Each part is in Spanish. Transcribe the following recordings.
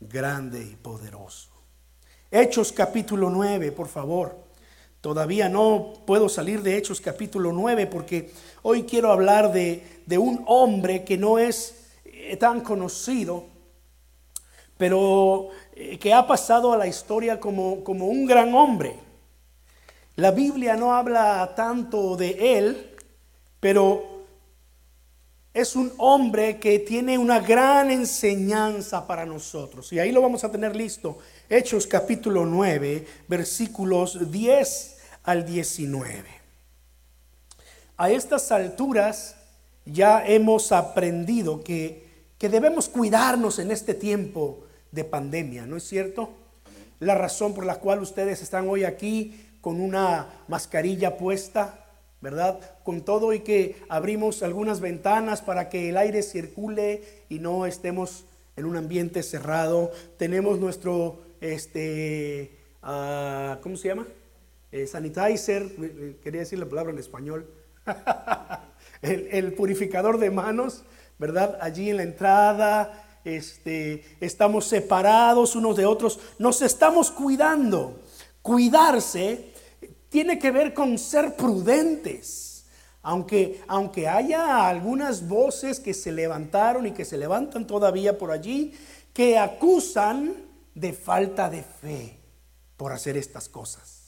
grande y poderoso. Hechos capítulo 9, por favor. Todavía no puedo salir de Hechos capítulo 9 porque hoy quiero hablar de, de un hombre que no es eh, tan conocido, pero eh, que ha pasado a la historia como, como un gran hombre. La Biblia no habla tanto de él, pero es un hombre que tiene una gran enseñanza para nosotros. Y ahí lo vamos a tener listo. Hechos capítulo 9, versículos 10 al 19. A estas alturas ya hemos aprendido que, que debemos cuidarnos en este tiempo de pandemia, ¿no es cierto? La razón por la cual ustedes están hoy aquí con una mascarilla puesta, ¿verdad? Con todo y que abrimos algunas ventanas para que el aire circule y no estemos en un ambiente cerrado. Tenemos nuestro, este, uh, ¿cómo se llama? Eh, sanitizer, quería decir la palabra en español. el, el, purificador de manos, ¿verdad? Allí en la entrada, este, estamos separados unos de otros, nos estamos cuidando. Cuidarse tiene que ver con ser prudentes. Aunque, aunque haya algunas voces que se levantaron y que se levantan todavía por allí, que acusan de falta de fe por hacer estas cosas.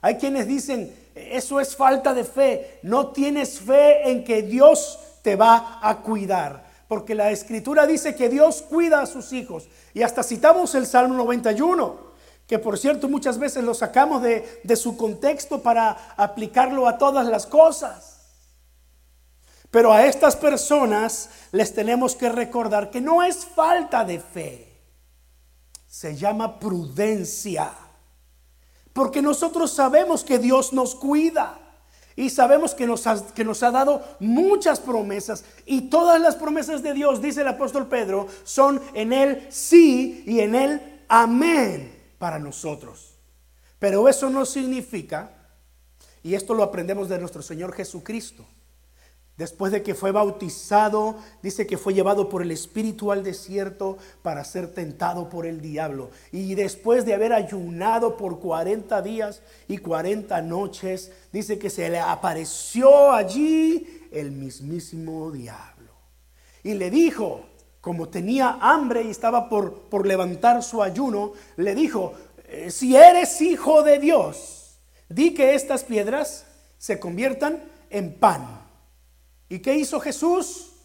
Hay quienes dicen, eso es falta de fe, no tienes fe en que Dios te va a cuidar. Porque la escritura dice que Dios cuida a sus hijos. Y hasta citamos el Salmo 91 que por cierto muchas veces lo sacamos de, su contexto para aplicarlo a todas las cosas. Pero a estas personas les tenemos que recordar que no es falta de fe, se llama prudencia. Porque nosotros sabemos que Dios nos cuida. Y sabemos que nos, ha, dado muchas promesas. Y todas las promesas de Dios, dice el apóstol Pedro, son en Él sí y en Él amén para nosotros. Pero eso no significa, y esto lo aprendemos de nuestro Señor Jesucristo, después de que fue bautizado, dice que fue llevado por el Espíritu al desierto para ser tentado por el diablo. Y después de haber ayunado por 40 días y 40 noches, dice que se le apareció allí el mismísimo diablo. Y le dijo, como tenía hambre y estaba por, por levantar su ayuno, le dijo, eh, si eres hijo de Dios, di que estas piedras se conviertan en pan. ¿Y qué hizo Jesús?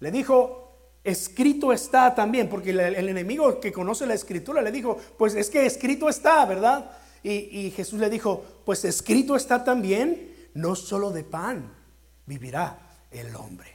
Le dijo, escrito está también, porque el, enemigo que conoce la escritura le dijo, pues es que escrito está, ¿verdad? Y, y Jesús le dijo, pues escrito está también, no solo de pan vivirá el hombre.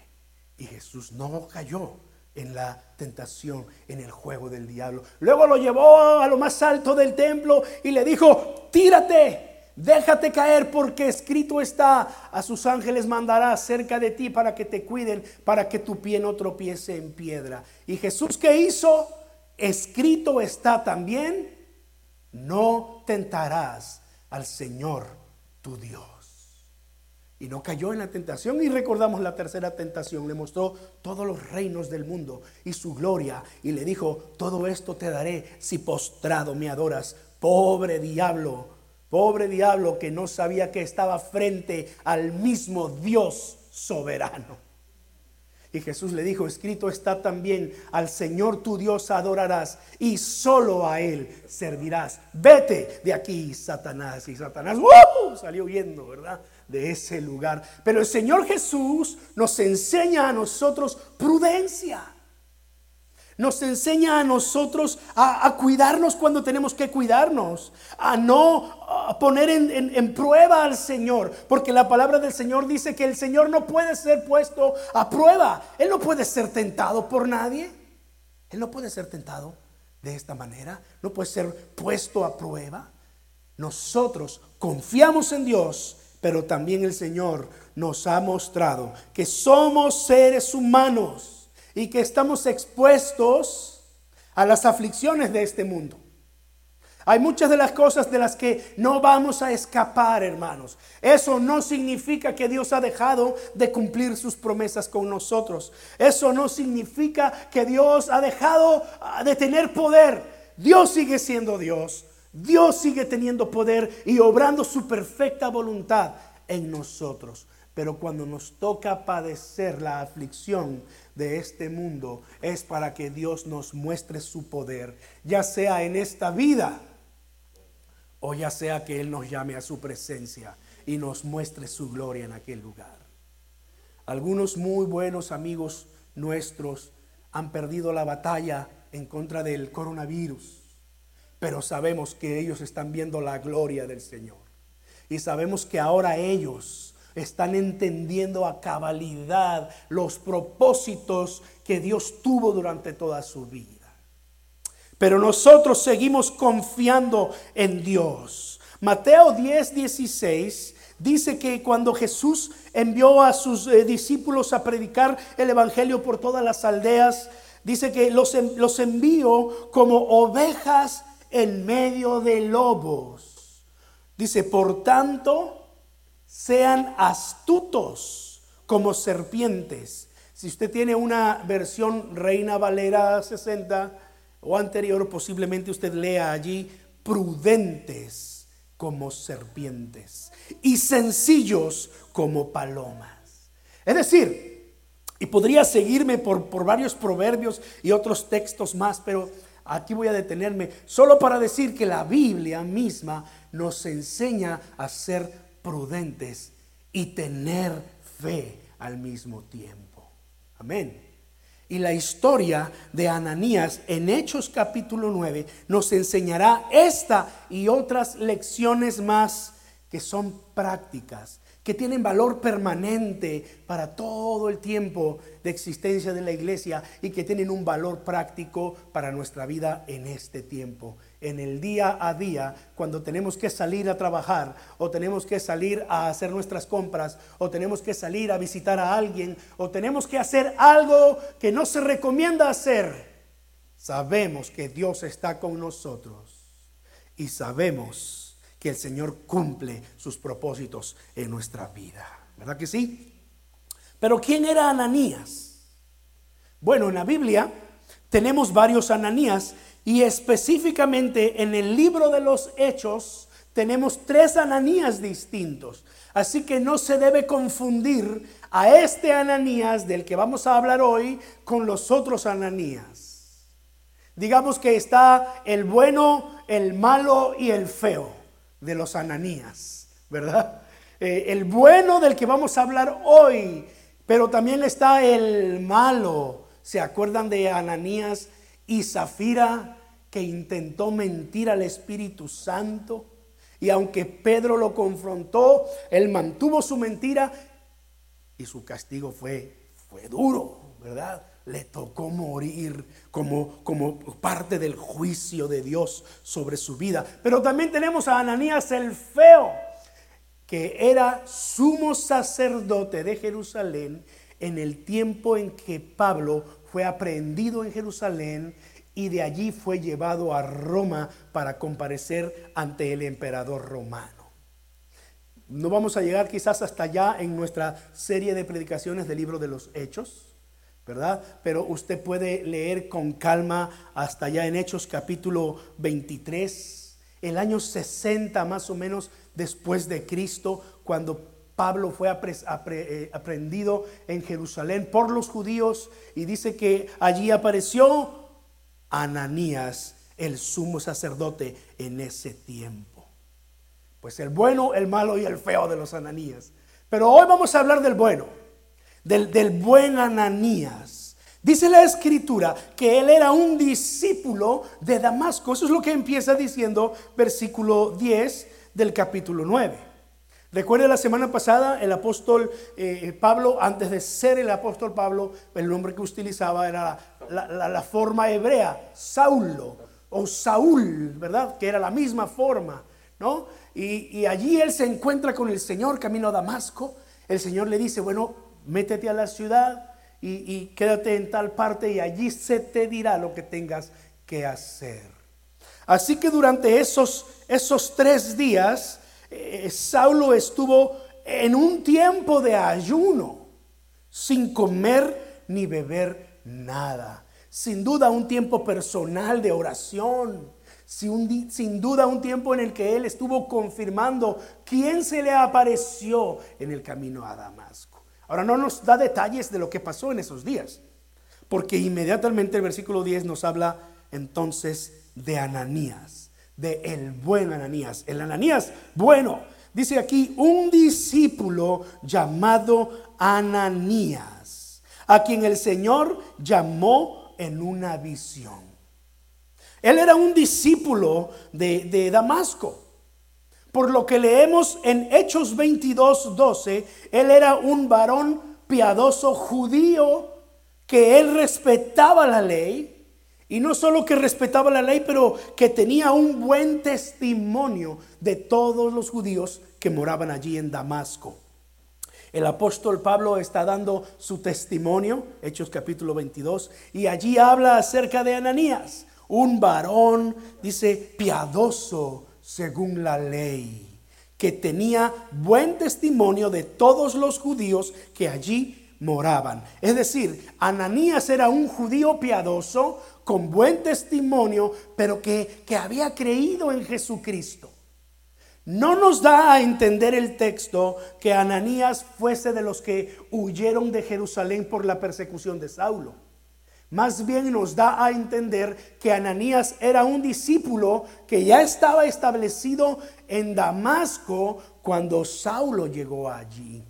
Y Jesús no cayó en la tentación, en el juego del diablo. Luego lo llevó a lo más alto del templo y le dijo, tírate, déjate caer porque escrito está, a sus ángeles mandará cerca de ti para que te cuiden, para que tu pie no tropiece en piedra. Y Jesús qué hizo? Escrito está también, no tentarás al Señor tu Dios y no cayó en la tentación. Y recordamos la tercera tentación. Le mostró todos los reinos del mundo y su gloria. Y le dijo, todo esto te daré si postrado me adoras. Pobre diablo, pobre diablo que no sabía que estaba frente al mismo Dios soberano. Y Jesús le dijo, escrito está también, al Señor tu Dios adorarás y solo a Él servirás. Vete de aquí, Satanás. Y Satanás salió huyendo, ¿verdad? De ese lugar. Pero el Señor Jesús nos enseña a nosotros prudencia. Nos enseña a nosotros a, cuidarnos cuando tenemos que cuidarnos, a no poner en, prueba al Señor, porque la palabra del Señor dice que el Señor no puede ser puesto a prueba, Él no puede ser tentado por nadie, Él no puede ser tentado de esta manera, no puede ser puesto a prueba. Nosotros confiamos en Dios pero también el Señor nos ha mostrado que somos seres humanos y que estamos expuestos a las aflicciones de este mundo. Hay muchas de las cosas de las que no vamos a escapar, hermanos. Eso no significa que Dios ha dejado de cumplir sus promesas con nosotros. Eso no significa que Dios ha dejado ah, de tener poder. Dios sigue siendo Dios. Dios sigue teniendo poder y obrando su perfecta voluntad en nosotros. Pero cuando nos toca padecer la aflicción de este mundo, es para que Dios nos muestre su poder, ya sea en esta vida o ya sea que Él nos llame a su presencia y nos muestre su gloria en aquel lugar. Algunos muy buenos amigos nuestros han perdido la batalla en contra del coronavirus, pero sabemos que ellos están viendo la gloria del Señor. Y sabemos que ahora ellos están entendiendo a cabalidad los propósitos que Dios tuvo durante toda su vida. Pero nosotros seguimos confiando en Dios. Mateo 10, 16 dice que cuando Jesús envió a sus eh, discípulos a predicar el Evangelio por todas las aldeas, dice que los, los envió como ovejas en medio de lobos. Dice, por tanto, sean astutos como serpientes. Si usted tiene una versión Reina Valera 60, o anterior, posiblemente usted lea allí, prudentes como serpientes y sencillos como palomas. Es decir, y podría seguirme por, por varios proverbios y otros textos más, pero aquí voy a detenerme solo para decir que la Biblia misma nos enseña a ser prudentes y tener fe al mismo tiempo. Amén. Y la historia de Ananías en Hechos capítulo 9 nos enseñará esta y otras lecciones más que son prácticas, que tienen valor permanente para todo el tiempo de existencia de la iglesia y que tienen un valor práctico para nuestra vida en este tiempo. En el día a día, cuando tenemos que salir a trabajar o tenemos que salir a hacer nuestras compras o tenemos que salir a visitar a alguien o tenemos que hacer algo que no se recomienda hacer, sabemos que Dios está con nosotros y sabemos que el Señor cumple sus propósitos en nuestra vida. ¿Verdad que sí? Pero ¿quién era Ananías? Bueno, en la Biblia tenemos varios Ananías y específicamente en el libro de los Hechos tenemos tres Ananías distintos. Así que no se debe confundir a este Ananías del que vamos a hablar hoy con los otros Ananías. Digamos que está el bueno, el malo y el feo de los Ananías, ¿verdad? Eh, el bueno del que vamos a hablar hoy, pero también está el malo. ¿Se acuerdan de Ananías y Zafira que intentó mentir al Espíritu Santo. Y aunque Pedro lo confrontó, él mantuvo su mentira y su castigo fue, fue duro, ¿verdad? Le tocó morir como, como parte del juicio de Dios sobre su vida. Pero también tenemos a Ananías el feo, que era sumo sacerdote de Jerusalén en el tiempo en que Pablo fue aprehendido en Jerusalén y de allí fue llevado a Roma para comparecer ante el emperador romano. No vamos a llegar quizás hasta allá en nuestra serie de predicaciones del libro de los Hechos, ¿verdad? Pero usted puede leer con calma hasta allá en Hechos capítulo 23, el año 60 más o menos después de Cristo, cuando Pablo fue eh, aprendido en Jerusalén por los judíos y dice que allí apareció Ananías, el sumo sacerdote en ese tiempo. Pues el bueno, el malo y el feo de los Ananías. Pero hoy vamos a hablar del bueno, del, buen Ananías. Dice la escritura que él era un discípulo de Damasco. Eso es lo que empieza diciendo versículo 10 del capítulo 9. Recuerde la semana pasada el apóstol eh, Pablo, antes de ser el apóstol Pablo, el nombre que utilizaba era la, forma hebrea, Saulo o Saúl, ¿verdad? Que era la misma forma, ¿no? Y, allí él se encuentra con el Señor camino a Damasco. El Señor le dice, bueno, métete a la ciudad y, quédate en tal parte y allí se te dirá lo que tengas que hacer. Así que durante esos, esos tres días, eh, Saulo estuvo en un tiempo de ayuno, sin comer ni beber nada. Sin duda un tiempo personal de oración. Sin, duda un tiempo en el que él estuvo confirmando quién se le apareció en el camino a Damasco. Ahora no nos da detalles de lo que pasó en esos días, porque inmediatamente el versículo 10 nos habla entonces de Ananías, de el buen Ananías. El Ananías bueno, dice aquí un discípulo llamado Ananías, a quien el Señor llamó en una visión. Él era un discípulo de, de Damasco. Por lo que leemos en Hechos 22, 12, él era un varón piadoso judío que él respetaba la ley y no solo que respetaba la ley, pero que tenía un buen testimonio de todos los judíos que moraban allí en Damasco. El apóstol Pablo está dando su testimonio, Hechos capítulo 22, y allí habla acerca de Ananías, un varón, dice, piadoso según la ley, que tenía buen testimonio de todos los judíos que allí moraban. Es decir, Ananías era un judío piadoso, con buen testimonio, pero que, que había creído en Jesucristo. No nos da a entender el texto que Ananías fuese de los que huyeron de Jerusalén por la persecución de Saulo. Más bien nos da a entender que Ananías era un discípulo que ya estaba establecido en Damasco cuando Saulo llegó allí.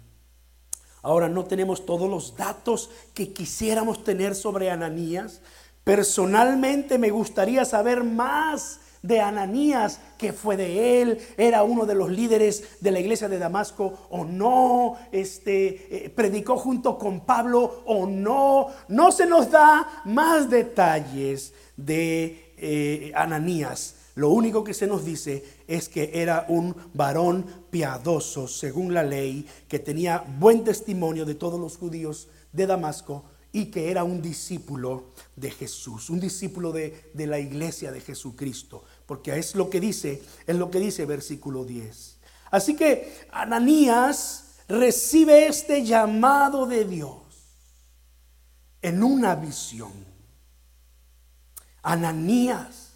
Ahora no tenemos todos los datos que quisiéramos tener sobre Ananías, Personalmente me gustaría saber más de Ananías, que fue de él, era uno de los líderes de la iglesia de Damasco o no, este, eh, predicó junto con Pablo o no. No se nos da más detalles de eh, Ananías. Lo único que se nos dice es que era un varón piadoso según la ley, que tenía buen testimonio de todos los judíos de Damasco y que era un discípulo de Jesús, un discípulo de, la iglesia de Jesucristo, porque es lo que dice, es lo que dice versículo 10. Así que Ananías recibe este llamado de Dios en una visión. Ananías,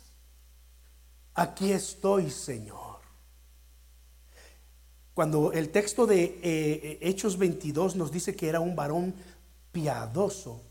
aquí estoy, Señor. Cuando el texto de eh, eh, Hechos 22 nos dice que era un varón piadoso.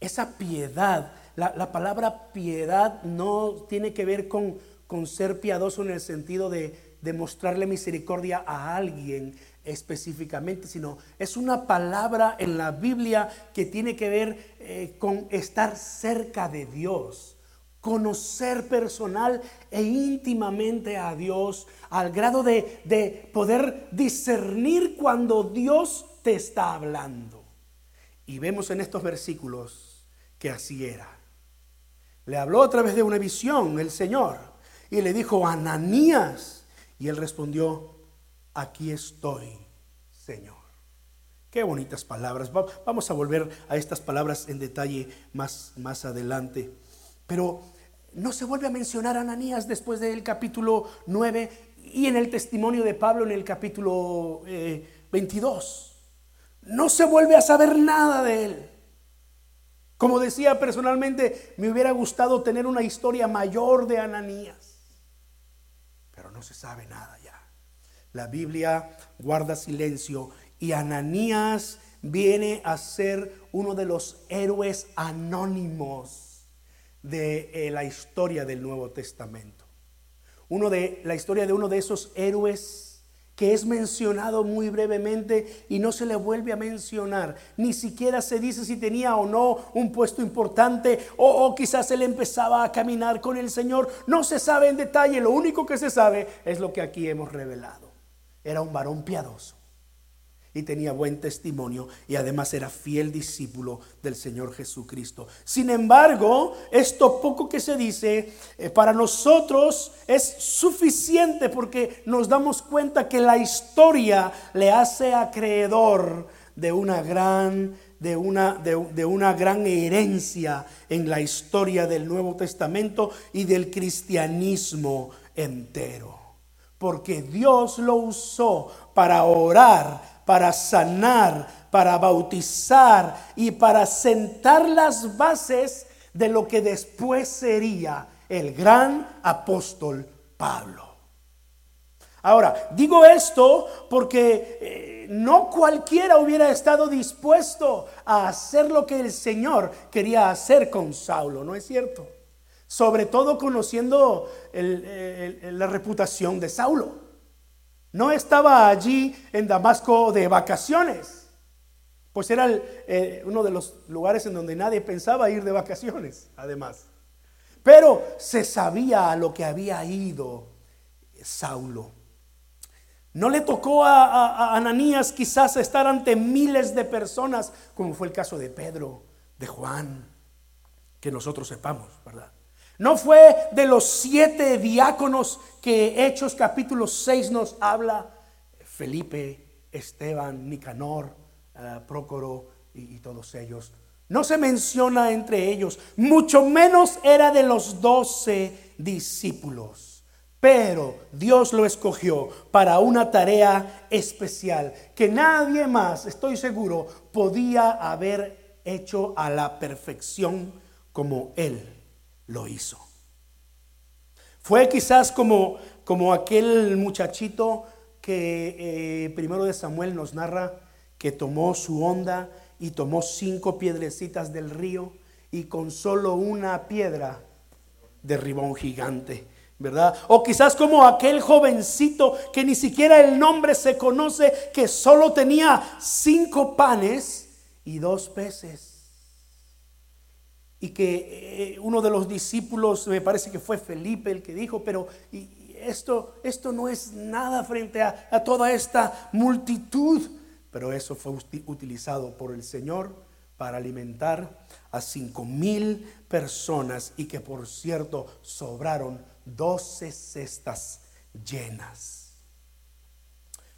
Esa piedad, la, palabra piedad no tiene que ver con, con ser piadoso en el sentido de, de mostrarle misericordia a alguien específicamente, sino es una palabra en la Biblia que tiene que ver eh, con estar cerca de Dios, conocer personal e íntimamente a Dios, al grado de, de poder discernir cuando Dios te está hablando. Y vemos en estos versículos que así era. Le habló a través de una visión el Señor y le dijo, Ananías. Y él respondió, aquí estoy, Señor. Qué bonitas palabras. Vamos a volver a estas palabras en detalle más, más adelante. Pero no se vuelve a mencionar a Ananías después del capítulo 9 y en el testimonio de Pablo en el capítulo 22. Eh, no se vuelve a saber nada de él. Como decía personalmente, me hubiera gustado tener una historia mayor de Ananías, pero no se sabe nada ya. La Biblia guarda silencio y Ananías viene a ser uno de los héroes anónimos de eh, la historia del Nuevo Testamento. Uno de la historia de uno de esos héroes que es mencionado muy brevemente y no se le vuelve a mencionar. Ni siquiera se dice si tenía o no un puesto importante o, quizás él empezaba a caminar con el Señor. No se sabe en detalle, lo único que se sabe es lo que aquí hemos revelado. Era un varón piadoso y tenía buen testimonio y además era fiel discípulo del Señor Jesucristo. Sin embargo, esto poco que se dice eh, para nosotros es suficiente porque nos damos cuenta que la historia le hace acreedor de una gran de una, de, una gran herencia en la historia del Nuevo Testamento y del cristianismo entero. Porque Dios lo usó para orar, para sanar, para bautizar y para sentar las bases de lo que después sería el gran apóstol Pablo. Ahora, digo esto porque eh, no cualquiera hubiera estado dispuesto a hacer lo que el Señor quería hacer con Saulo, ¿no es cierto? Sobre todo conociendo la reputación de Saulo. No estaba allí en Damasco de vacaciones, pues era eh, uno de los lugares en donde nadie pensaba ir de vacaciones, además. Pero se sabía a lo que había ido Saulo. No le tocó a, Ananías quizás estar ante miles de personas, como fue el caso de Pedro, de Juan, que nosotros sepamos, ¿verdad? No fue de los siete diáconos que Hechos capítulo 6 nos habla, Felipe, Esteban, Nicanor, uh, Prócoro y todos ellos. No se menciona entre ellos, mucho menos era de los doce discípulos. Pero Dios lo escogió para una tarea especial que nadie más, estoy seguro, podía haber hecho a la perfección como Él lo hizo. Fue quizás como, como aquel muchachito que eh, primero de Samuel nos narra que tomó su onda y tomó cinco piedrecitas del río y con solo una piedra derribó un gigante. ¿verdad? O quizás como aquel jovencito que ni siquiera el nombre se conoce, que solo tenía cinco panes y dos peces. Y que eh, uno de los discípulos, me parece que fue Felipe el que dijo, pero esto, esto no es nada frente a, a toda esta multitud. Pero eso fue utilizado por el Señor para alimentar a cinco mil personas y que por cierto sobraron doce cestas llenas.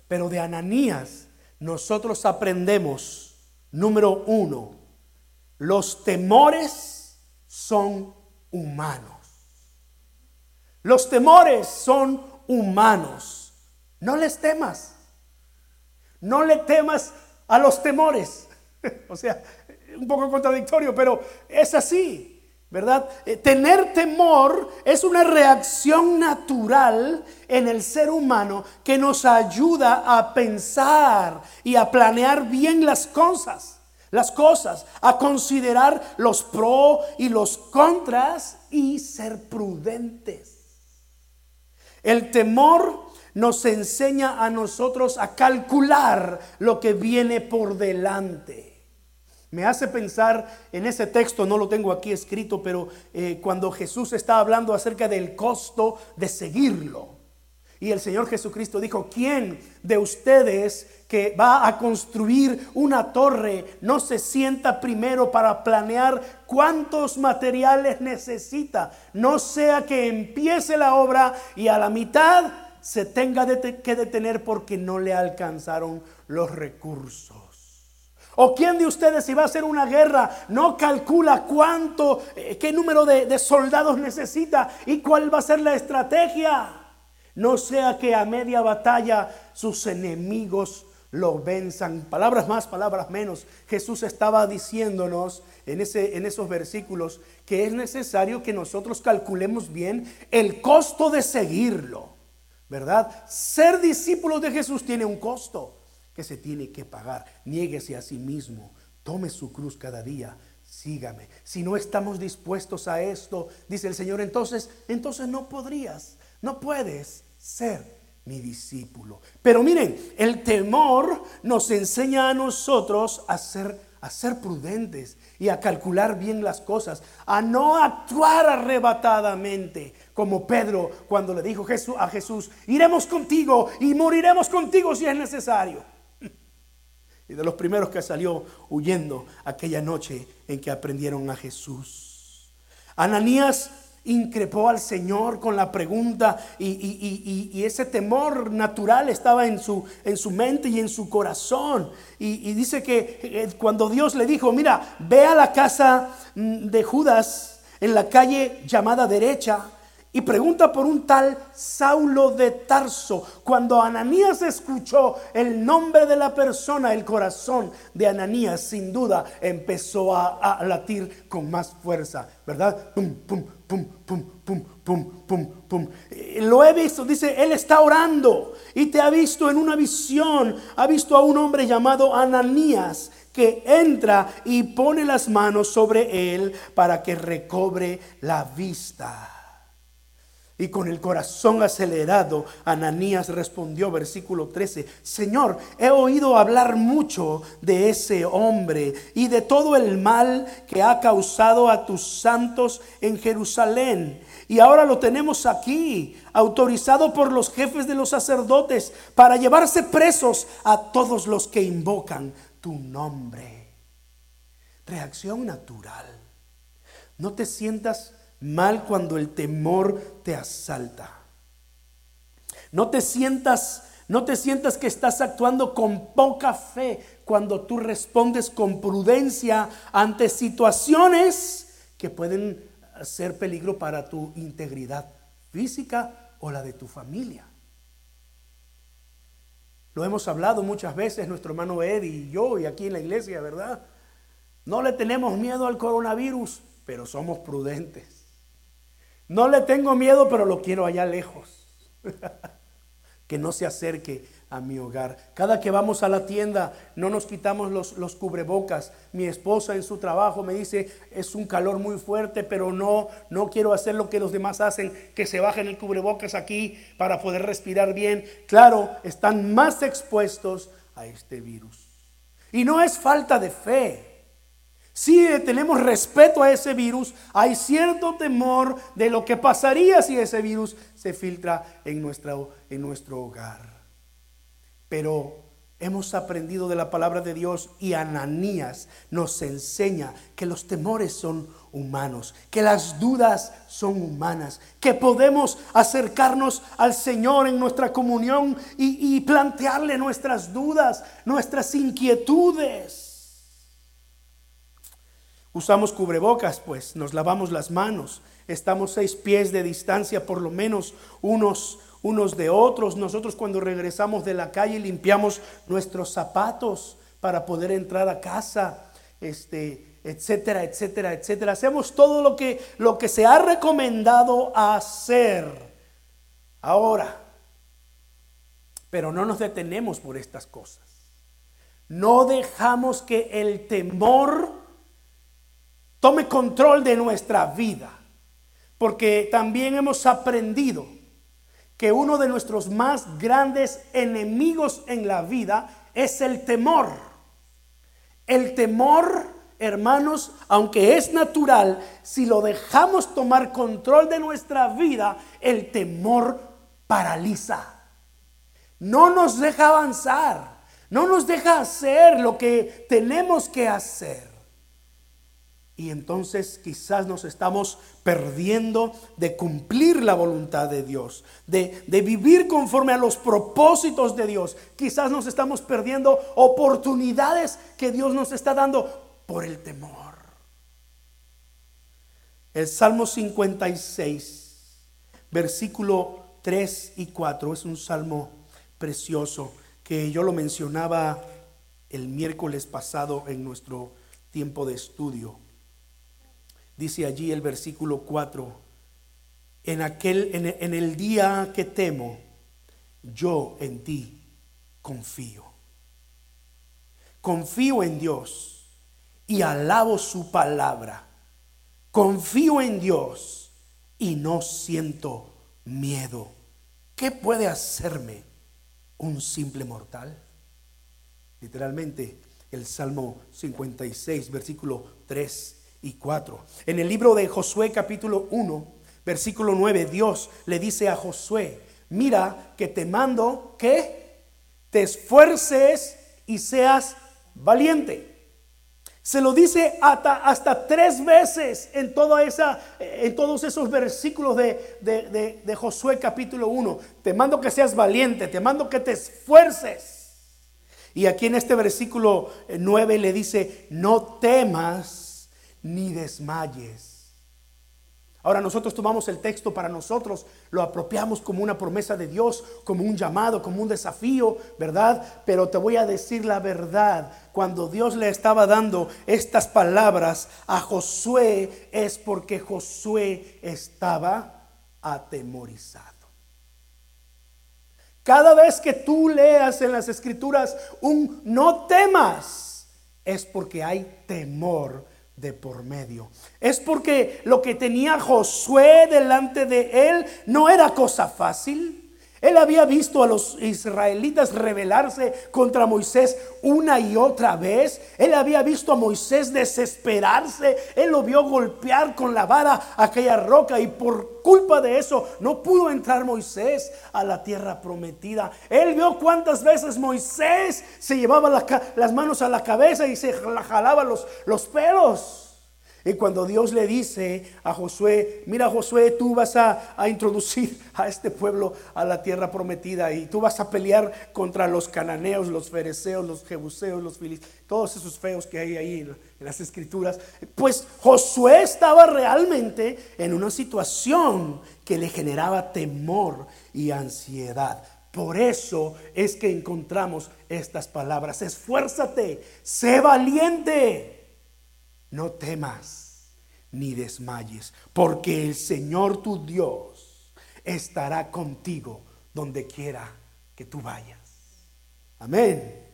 Pero de Ananías nosotros aprendemos, número uno, los temores son humanos. Los temores son humanos. No les temas. No le temas a los temores. o sea, un poco contradictorio, pero es así. ¿verdad? Eh, tener temor es una reacción natural en el ser humano que nos ayuda a pensar y a planear bien las cosas, las cosas, a considerar los pros y los contras y ser prudentes. El temor nos enseña a nosotros a calcular lo que viene por delante. Me hace pensar en ese texto, no lo tengo aquí escrito, pero eh, cuando Jesús está hablando acerca del costo de seguirlo. Y el Señor Jesucristo dijo, ¿quién de ustedes que va a construir una torre no se sienta primero para planear cuántos materiales necesita? No sea que empiece la obra y a la mitad se tenga que detener porque no le alcanzaron los recursos. ¿O quién de ustedes si va a hacer una guerra no calcula cuánto, eh, qué número de, de soldados necesita y cuál va a ser la estrategia? No sea que a media batalla sus enemigos lo venzan. Palabras más, palabras menos. Jesús estaba diciéndonos en, ese, en esos versículos que es necesario que nosotros calculemos bien el costo de seguirlo. ¿Verdad? Ser discípulo de Jesús tiene un costo se tiene que pagar. Niéguese a sí mismo, tome su cruz cada día, sígame. Si no estamos dispuestos a esto, dice el Señor, entonces, entonces no podrías, no puedes ser mi discípulo. Pero miren, el temor nos enseña a nosotros a ser, a ser prudentes y a calcular bien las cosas, a no actuar arrebatadamente, como Pedro cuando le dijo a Jesús, iremos contigo y moriremos contigo si es necesario y de los primeros que salió huyendo aquella noche en que aprendieron a Jesús. Ananías increpó al Señor con la pregunta y, ese temor natural estaba en su, en su mente y en su corazón. Y, dice que eh, cuando Dios le dijo, mira, ve a la casa mm, de Judas en la calle llamada derecha y pregunta por un tal Saulo de Tarso. Cuando Ananías escuchó el nombre de la persona, el corazón de Ananías sin duda empezó a, latir con más fuerza, ¿verdad? Pum, pum, pum, pum, pum, pum, pum, pum. Lo he visto, dice, él está orando y te ha visto en una visión, ha visto a un hombre llamado Ananías que entra y pone las manos sobre él para que recobre la vista. Y con el corazón acelerado, Ananías respondió, versículo 13, Señor, he oído hablar mucho de ese hombre y de todo el mal que ha causado a tus santos en Jerusalén. Y ahora lo tenemos aquí, autorizado por los jefes de los sacerdotes para llevarse presos a todos los que invocan tu nombre. Reacción natural. No te sientas mal cuando el temor te asalta. No te sientas no te sientas que estás actuando con poca fe cuando tú respondes con prudencia ante situaciones que pueden ser peligro para tu integridad física o la de tu familia. Lo hemos hablado muchas veces nuestro hermano Eddie y yo y aquí en la iglesia, ¿verdad? No le tenemos miedo al coronavirus, pero somos prudentes. No le tengo miedo, pero lo quiero allá lejos. que no se acerque a mi hogar. Cada que vamos a la tienda, no nos quitamos los, los, cubrebocas. Mi esposa en su trabajo me dice, es un calor muy fuerte, pero no, no quiero hacer lo que los demás hacen, que se bajen el cubrebocas aquí para poder respirar bien. Claro, están más expuestos a este virus. Y no es falta de fe. Si tenemos respeto a ese virus, hay cierto temor de lo que pasaría si ese virus se filtra en nuestro, en nuestro hogar. Pero hemos aprendido de la palabra de Dios y Ananías nos enseña que los temores son humanos, que las dudas son humanas, que podemos acercarnos al Señor en nuestra comunión y plantearle nuestras dudas, nuestras inquietudes. Usamos cubrebocas, pues nos lavamos las manos, estamos seis pies de distancia por lo menos unos, unos de otros. Nosotros cuando regresamos de la calle limpiamos nuestros zapatos para poder entrar a casa, este, etcétera, etcétera, etcétera. Hacemos todo lo que, lo que se ha recomendado hacer. Ahora, pero no nos detenemos por estas cosas. No dejamos que el temor tome control de nuestra vida. Porque también hemos aprendido que uno de nuestros más grandes enemigos en la vida es el temor. El temor, hermanos, aunque es natural, si lo dejamos tomar control de nuestra vida, el temor paraliza. No nos deja avanzar, no nos deja hacer lo que tenemos que hacer. Y entonces quizás nos estamos perdiendo de cumplir la voluntad de Dios, de, vivir conforme a los propósitos de Dios. Quizás nos estamos perdiendo oportunidades que Dios nos está dando por el temor. El Salmo 56, versículo 3 y 4, es un salmo precioso que yo lo mencionaba el miércoles pasado en nuestro tiempo de estudio. Dice allí el versículo 4, en, aquel, en, el día que temo, yo en ti confío. Confío en Dios y alabo su palabra. Confío en Dios y no siento miedo. ¿Qué puede hacerme un simple mortal? Literalmente, el Salmo 56, versículo 3 y 4. En el libro de Josué capítulo 1, versículo 9, Dios le dice a Josué, mira que te mando que te esfuerces y seas valiente. Se lo dice hasta, tres veces en, toda esa, en todos esos versículos de, de, Josué capítulo 1. Te mando que seas valiente, te mando que te esfuerces. Y aquí en este versículo 9 le dice, no temas ni desmayes. Ahora nosotros tomamos el texto para nosotros, lo apropiamos como una promesa de Dios, como un llamado, como un desafío, ¿verdad? Pero te voy a decir la verdad, cuando Dios le estaba dando estas palabras a Josué es porque Josué estaba atemorizado. Cada vez que tú leas en las escrituras un no temas, es porque hay temor de por medio. Es porque lo que tenía Josué delante de él no era cosa fácil. Él había visto a los israelitas rebelarse contra Moisés una y otra vez. Él había visto a Moisés desesperarse. Él lo vio golpear con la vara aquella roca y por culpa de eso no pudo entrar Moisés a la tierra prometida. Él vio cuántas veces Moisés se llevaba las manos a la cabeza y se jalaba los, los pelos. Y cuando Dios le dice a Josué, mira Josué, tú vas a, introducir a este pueblo a la tierra prometida y tú vas a pelear contra los cananeos, los fereceos, los jebuseos, los filisteos, todos esos feos que hay ahí en las escrituras. Pues Josué estaba realmente en una situación que le generaba temor y ansiedad. Por eso es que encontramos estas palabras. Esfuérzate, sé valiente no temas ni desmayes, porque el Señor tu Dios estará contigo donde quiera que tú vayas. Amén.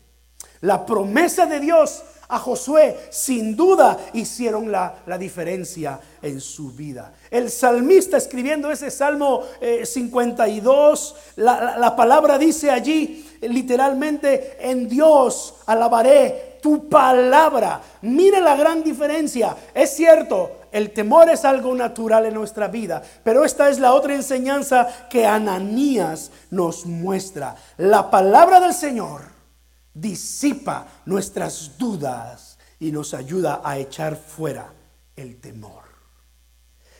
La promesa de Dios a Josué sin duda hicieron la, diferencia en su vida. El salmista escribiendo ese Salmo 52, eh, la, la palabra dice allí literalmente, en Dios alabaré tu palabra. Mire la gran diferencia. Es cierto, el temor es algo natural en nuestra vida, pero esta es la otra enseñanza que Ananías nos muestra. La palabra del Señor disipa nuestras dudas y nos ayuda a echar fuera el temor.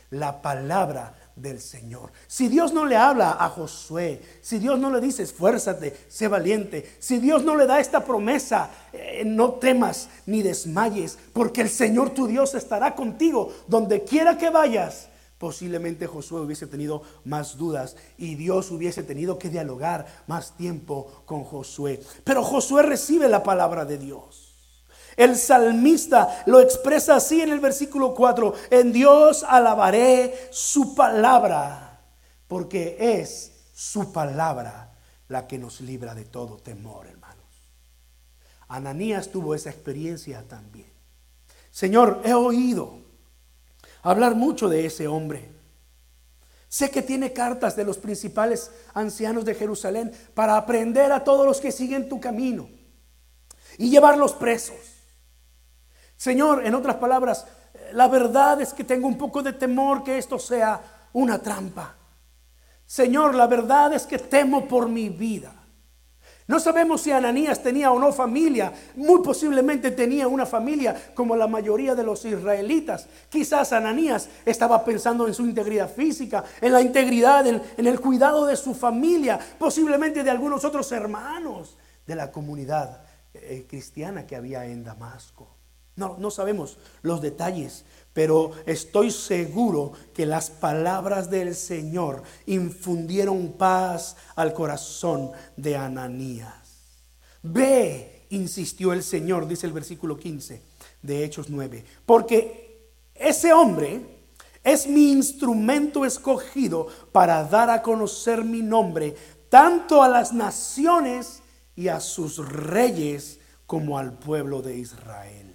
La palabra del Señor. Si Dios no le habla a Josué, si Dios no le dice esfuérzate, sé valiente, si Dios no le da esta promesa, eh, no temas ni desmayes, porque el Señor tu Dios estará contigo donde quiera que vayas. Posiblemente Josué hubiese tenido más dudas y Dios hubiese tenido que dialogar más tiempo con Josué. Pero Josué recibe la palabra de Dios. El salmista lo expresa así en el versículo 4. En Dios alabaré su palabra, porque es su palabra la que nos libra de todo temor, hermanos. Ananías tuvo esa experiencia también. Señor, he oído hablar mucho de ese hombre. Sé que tiene cartas de los principales ancianos de Jerusalén para aprender a todos los que siguen tu camino y llevarlos presos. Señor, en otras palabras, la verdad es que tengo un poco de temor que esto sea una trampa. Señor, la verdad es que temo por mi vida. No sabemos si Ananías tenía o no familia. Muy posiblemente tenía una familia como la mayoría de los israelitas. Quizás Ananías estaba pensando en su integridad física, en la integridad, en, el cuidado de su familia, posiblemente de algunos otros hermanos de la comunidad eh, cristiana que había en Damasco. No, no sabemos los detalles, pero estoy seguro que las palabras del Señor infundieron paz al corazón de Ananías. Ve, insistió el Señor, dice el versículo 15 de Hechos 9, porque ese hombre es mi instrumento escogido para dar a conocer mi nombre tanto a las naciones y a sus reyes como al pueblo de Israel.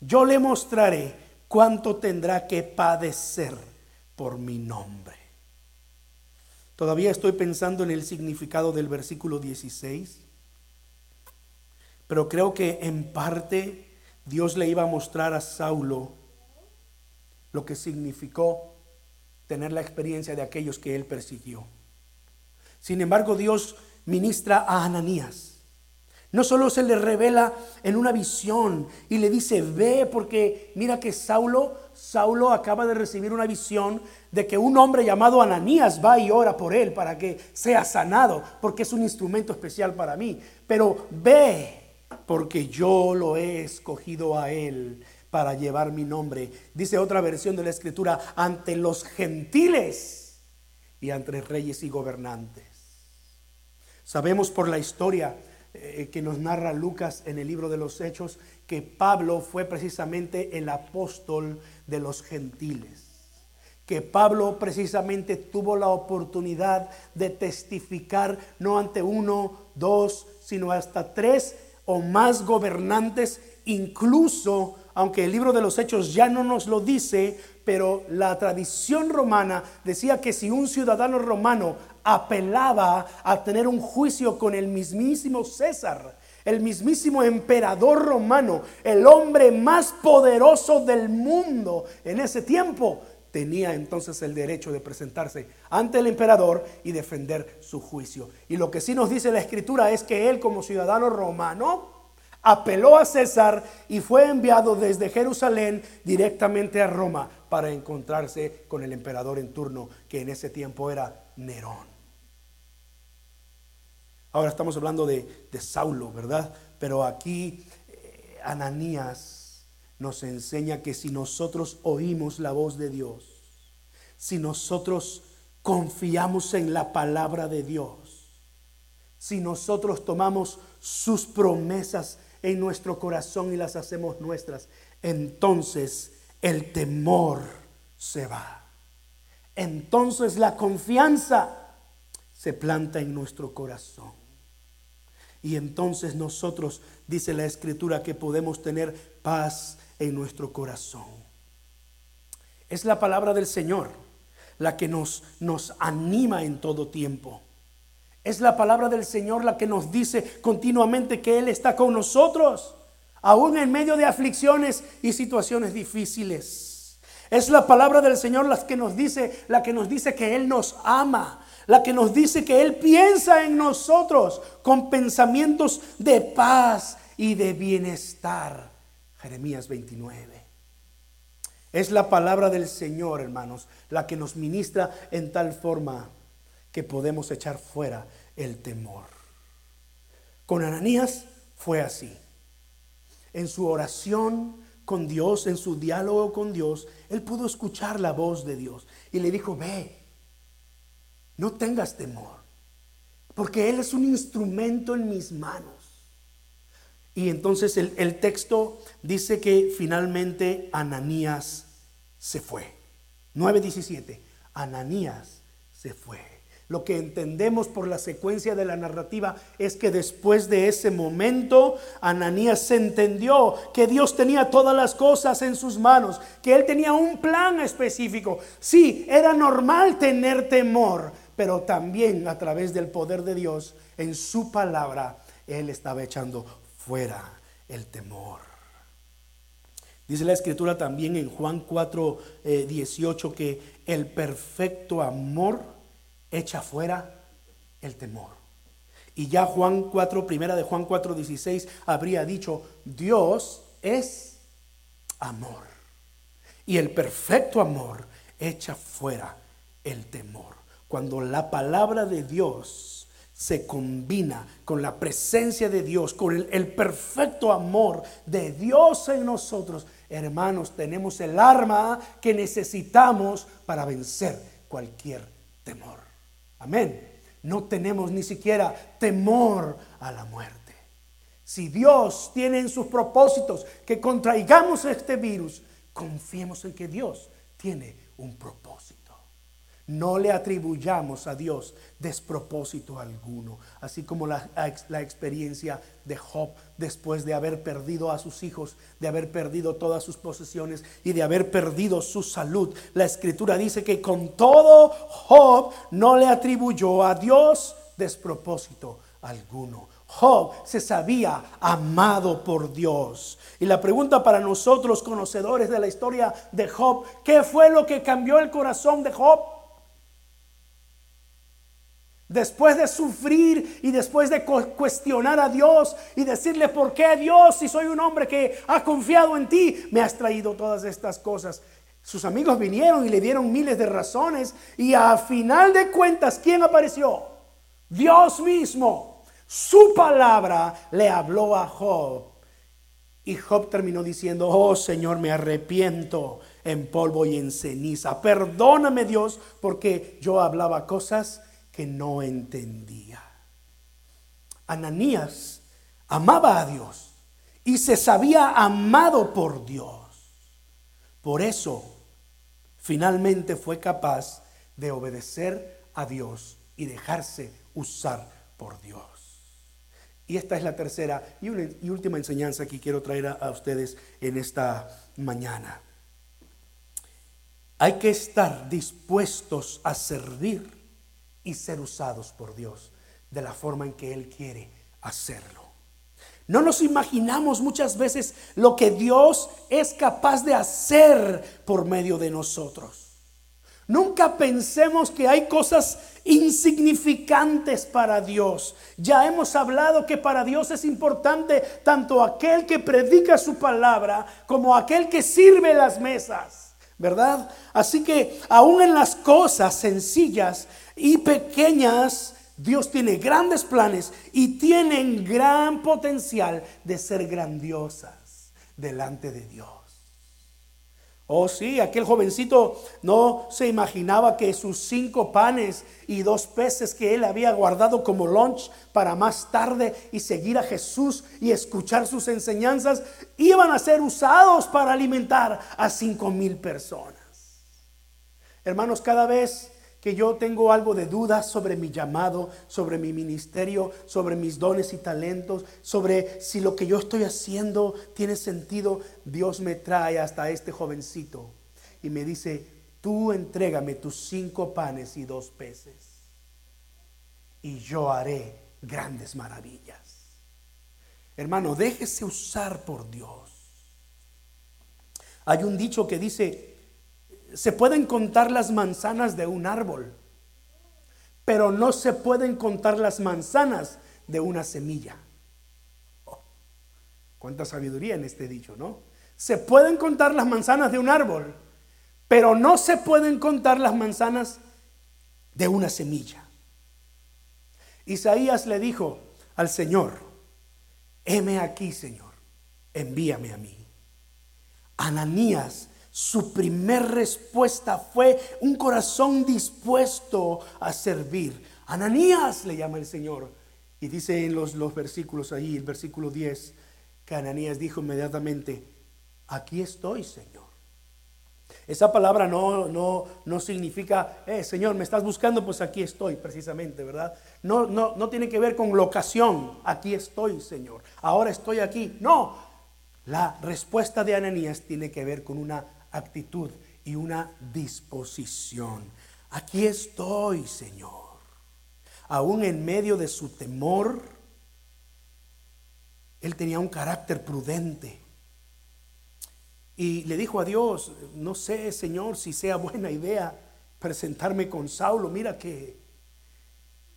Yo le mostraré cuánto tendrá que padecer por mi nombre. Todavía estoy pensando en el significado del versículo 16, pero creo que en parte Dios le iba a mostrar a Saulo lo que significó tener la experiencia de aquellos que él persiguió. Sin embargo, Dios ministra a Ananías No solo se le revela en una visión y le dice, ve porque mira que Saulo, Saulo acaba de recibir una visión de que un hombre llamado Ananías va y ora por él para que sea sanado, porque es un instrumento especial para mí. Pero ve porque yo lo he escogido a él para llevar mi nombre. Dice otra versión de la escritura, ante los gentiles y ante reyes y gobernantes. Sabemos por la historia eh, que nos narra Lucas en el libro de los Hechos, que Pablo fue precisamente el apóstol de los gentiles. Que Pablo precisamente tuvo la oportunidad de testificar no ante uno, dos, sino hasta tres o más gobernantes, incluso, aunque el libro de los Hechos ya no nos lo dice, pero la tradición romana decía que si un ciudadano romano apelaba a tener un juicio con el mismísimo César, el mismísimo emperador romano, el hombre más poderoso del mundo en ese tiempo, tenía entonces el derecho de presentarse ante el emperador y defender su juicio. Y lo que sí nos dice la escritura es que él como ciudadano romano apeló a César y fue enviado desde Jerusalén directamente a Roma para encontrarse con el emperador en turno, que en ese tiempo era Nerón. Ahora estamos hablando de, Saulo, ¿verdad? Pero aquí eh, Ananías nos enseña que si nosotros oímos la voz de Dios, si nosotros confiamos en la palabra de Dios, si nosotros tomamos sus promesas en nuestro corazón y las hacemos nuestras, entonces el temor se va. Entonces la confianza se planta en nuestro corazón. Y entonces nosotros, dice la escritura, que podemos tener paz en nuestro corazón. Es la palabra del Señor la que nos, nos anima en todo tiempo. Es la palabra del Señor la que nos dice continuamente que Él está con nosotros, aún en medio de aflicciones y situaciones difíciles. Es la palabra del Señor la que nos dice, la que nos dice que Él nos ama, la que nos dice que Él piensa en nosotros con pensamientos de paz y de bienestar. Jeremías 29. Es la palabra del Señor, hermanos, la que nos ministra en tal forma que podemos echar fuera el temor. Con Ananías fue así. En su oración con Dios, en su diálogo con Dios, él pudo escuchar la voz de Dios y le dijo, ve, no tengas temor, porque Él es un instrumento en mis manos. Y entonces el, texto dice que finalmente Ananías se fue. 9.17, Ananías se fue. Lo que entendemos por la secuencia de la narrativa es que después de ese momento, Ananías se entendió que Dios tenía todas las cosas en sus manos, que Él tenía un plan específico. Sí, era normal tener temor, pero también a través del poder de Dios en su palabra, Él estaba echando fuera el temor. Dice la escritura también en Juan 4, 18 eh, que el perfecto amor echa fuera el temor. Y ya Juan 4, primera de Juan 4, 16, habría dicho, Dios es amor. Y el perfecto amor echa fuera el temor cuando la palabra de Dios se combina con la presencia de Dios, con el, perfecto amor de Dios en nosotros, hermanos, tenemos el arma que necesitamos para vencer cualquier temor. Amén. No tenemos ni siquiera temor a la muerte. Si Dios tiene en sus propósitos que contraigamos este virus, confiemos en que Dios tiene un propósito. No le atribuyamos a Dios despropósito alguno, así como la, experiencia de Job después de haber perdido a sus hijos, de haber perdido todas sus posesiones y de haber perdido su salud. La escritura dice que con todo Job no le atribuyó a Dios despropósito alguno. Job se sabía amado por Dios. Y la pregunta para nosotros conocedores de la historia de Job, ¿qué fue lo que cambió el corazón de Job? Después de sufrir y después de cuestionar a Dios y decirle, ¿por qué Dios, si soy un hombre que ha confiado en ti, me has traído todas estas cosas? Sus amigos vinieron y le dieron miles de razones y a final de cuentas, ¿quién apareció? Dios mismo. Su palabra le habló a Job. Y Job terminó diciendo, oh Señor, me arrepiento en polvo y en ceniza. Perdóname Dios porque yo hablaba cosas que no entendía. Ananías amaba a Dios y se sabía amado por Dios. Por eso finalmente fue capaz de obedecer a Dios y dejarse usar por Dios. Y esta es la tercera y, última enseñanza que quiero traer a ustedes en esta mañana. Hay que estar dispuestos a servir y ser usados por Dios de la forma en que Él quiere hacerlo. No nos imaginamos muchas veces lo que Dios es capaz de hacer por medio de nosotros. Nunca pensemos que hay cosas insignificantes para Dios. Ya hemos hablado que para Dios es importante tanto aquel que predica su palabra como aquel que sirve las mesas, ¿verdad? Así que aún en las cosas sencillas y pequeñas, Dios tiene grandes planes y tienen gran potencial de ser grandiosas delante de Dios. Oh sí, aquel jovencito no se imaginaba que sus cinco panes y dos peces que él había guardado como lunch para más tarde y seguir a Jesús y escuchar sus enseñanzas iban a ser usados para alimentar a cinco mil personas. Hermanos, cada vez que yo tengo algo de dudas sobre mi llamado, sobre mi ministerio, sobre mis dones y talentos, sobre si lo que yo estoy haciendo tiene sentido, Dios me trae hasta este jovencito y me dice, tú entrégame tus cinco panes y dos peces y yo haré grandes maravillas. Hermano, déjese usar por Dios. Hay un dicho que dice, se pueden contar las manzanas de un árbol, pero no se pueden contar las manzanas de una semilla. Oh, cuánta sabiduría en este dicho, ¿no? Se pueden contar las manzanas de un árbol, pero no se pueden contar las manzanas de una semilla. Isaías le dijo al Señor, heme aquí, Señor, envíame a mí. Ananías su primer respuesta fue un corazón dispuesto a servir. Ananías le llama el Señor. Y dice en los, los versículos ahí, el versículo 10, que Ananías dijo inmediatamente, aquí estoy, Señor. Esa palabra no, no, no significa, eh, Señor, me estás buscando, pues aquí estoy, precisamente, ¿verdad? No, no, no tiene que ver con locación, aquí estoy, Señor. Ahora estoy aquí. No, la respuesta de Ananías tiene que ver con una actitud y una disposición. Aquí estoy, Señor. Aún en medio de su temor, él tenía un carácter prudente. Y le dijo a Dios, no sé, Señor, si sea buena idea presentarme con Saulo. Mira que...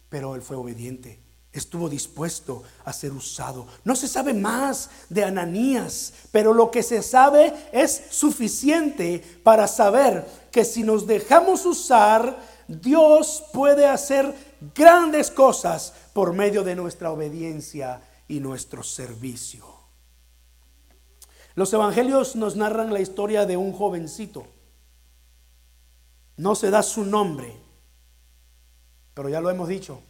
Pero él fue obediente estuvo dispuesto a ser usado. No se sabe más de Ananías, pero lo que se sabe es suficiente para saber que si nos dejamos usar, Dios puede hacer grandes cosas por medio de nuestra obediencia y nuestro servicio. Los evangelios nos narran la historia de un jovencito. No se da su nombre, pero ya lo hemos dicho,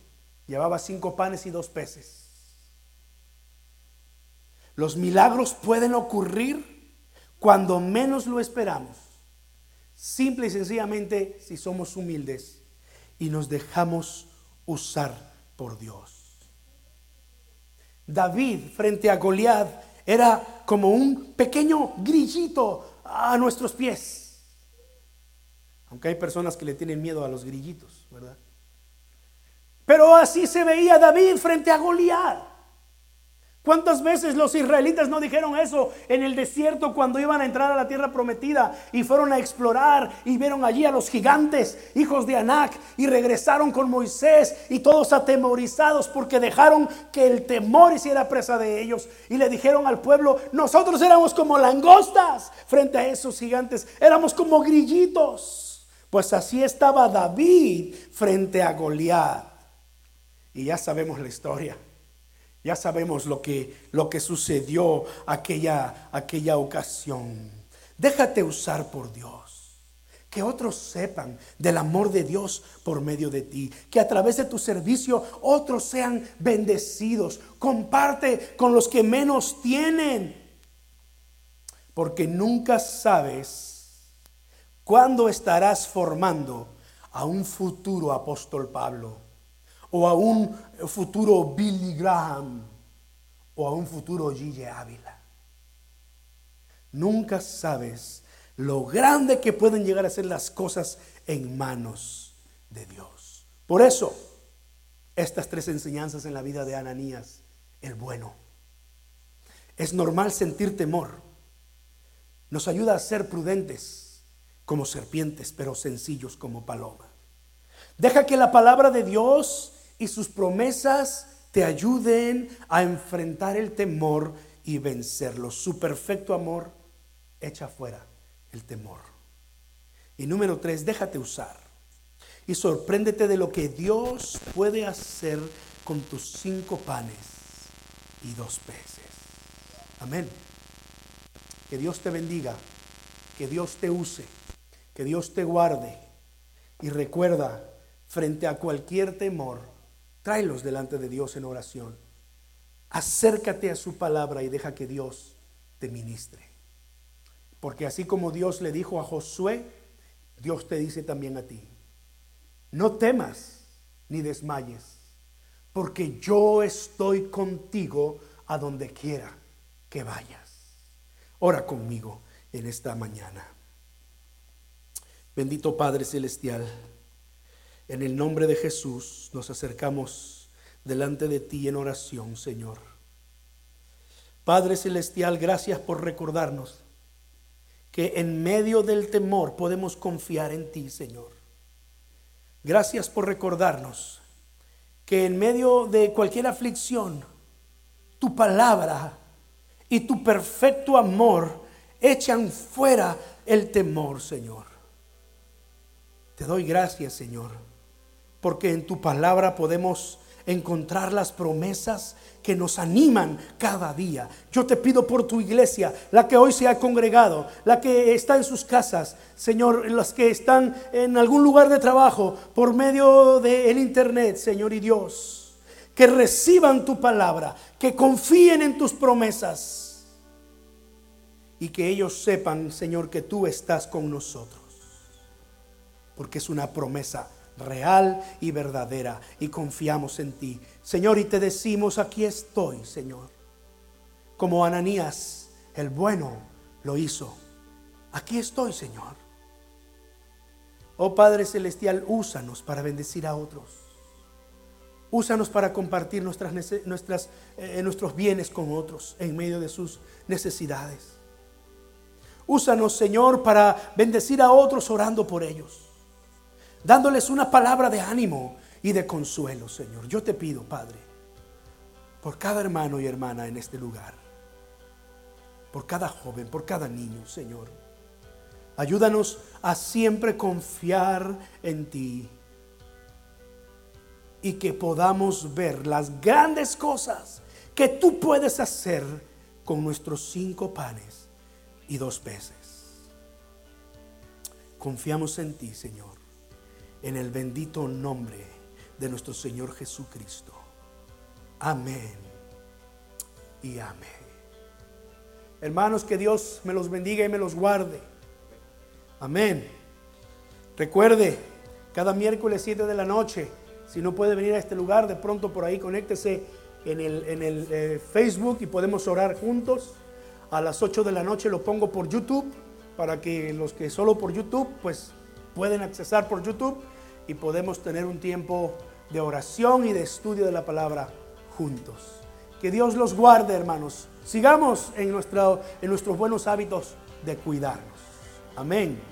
Llevaba cinco panes y dos peces. Los milagros pueden ocurrir cuando menos lo esperamos. Simple y sencillamente si somos humildes y nos dejamos usar por Dios. David frente a Goliat era como un pequeño grillito a nuestros pies. Aunque hay personas que le tienen miedo a los grillitos, ¿verdad? Pero así se veía David frente a Goliat. ¿Cuántas veces los israelitas no dijeron eso en el desierto cuando iban a entrar a la tierra prometida y fueron a explorar y vieron allí a los gigantes, hijos de Anac, y regresaron con Moisés y todos atemorizados porque dejaron que el temor hiciera presa de ellos y le dijeron al pueblo, nosotros éramos como langostas frente a esos gigantes, éramos como grillitos. Pues así estaba David frente a Goliat. Y ya sabemos la historia. Ya sabemos lo que, lo que sucedió aquella, aquella ocasión. Déjate usar por Dios. Que otros sepan del amor de Dios por medio de ti. Que a través de tu servicio otros sean bendecidos. Comparte con los que menos tienen. Porque nunca sabes cuándo estarás formando a un futuro apóstol Pablo o a un futuro Billy Graham o a un futuro Gigi Ávila. Nunca sabes lo grande que pueden llegar a ser las cosas en manos de Dios. Por eso, estas tres enseñanzas en la vida de Ananías, el bueno. Es normal sentir temor. Nos ayuda a ser prudentes como serpientes, pero sencillos como palomas. Deja que la palabra de Dios y sus promesas te ayuden a enfrentar el temor y vencerlo. Su perfecto amor echa fuera el temor. Y número tres, déjate usar. Y sorpréndete de lo que Dios puede hacer con tus cinco panes y dos peces. Amén. Que Dios te bendiga, que Dios te use, que Dios te guarde. Y recuerda, frente a cualquier temor, Tráelos delante de Dios en oración. Acércate a su palabra y deja que Dios te ministre. Porque así como Dios le dijo a Josué, Dios te dice también a ti, no temas ni desmayes, porque yo estoy contigo a donde quiera que vayas. Ora conmigo en esta mañana. Bendito Padre Celestial. En el nombre de Jesús nos acercamos delante de ti en oración, Señor. Padre Celestial, gracias por recordarnos que en medio del temor podemos confiar en ti, Señor. Gracias por recordarnos que en medio de cualquier aflicción, tu palabra y tu perfecto amor echan fuera el temor, Señor. Te doy gracias, Señor porque en tu palabra podemos encontrar las promesas que nos animan cada día. Yo te pido por tu iglesia, la que hoy se ha congregado, la que está en sus casas, Señor, las que están en algún lugar de trabajo por medio del internet, Señor y Dios, que reciban tu palabra, que confíen en tus promesas y que ellos sepan, Señor, que tú estás con nosotros, porque es una promesa real y verdadera y confiamos en ti. Señor, y te decimos, aquí estoy, Señor. Como Ananías, el bueno, lo hizo. Aquí estoy, Señor. Oh Padre Celestial, úsanos para bendecir a otros. Úsanos para compartir nuestras, nuestras, eh, nuestros bienes con otros en medio de sus necesidades. Úsanos, Señor, para bendecir a otros orando por ellos dándoles una palabra de ánimo y de consuelo, Señor. Yo te pido, Padre, por cada hermano y hermana en este lugar, por cada joven, por cada niño, Señor. Ayúdanos a siempre confiar en ti y que podamos ver las grandes cosas que tú puedes hacer con nuestros cinco panes y dos peces. Confiamos en ti, Señor en el bendito nombre de nuestro Señor Jesucristo. Amén y amén. Hermanos, que Dios me los bendiga y me los guarde. Amén. Recuerde, cada miércoles 7 de la noche, si no puede venir a este lugar, de pronto por ahí conéctese en el, en el eh, Facebook y podemos orar juntos. A las 8 de la noche lo pongo por YouTube para que los que solo por YouTube, pues pueden accesar por YouTube y podemos tener un tiempo de oración y de estudio de la palabra juntos. Que Dios los guarde, hermanos. Sigamos en, en nuestros buenos hábitos de cuidarnos. Amén.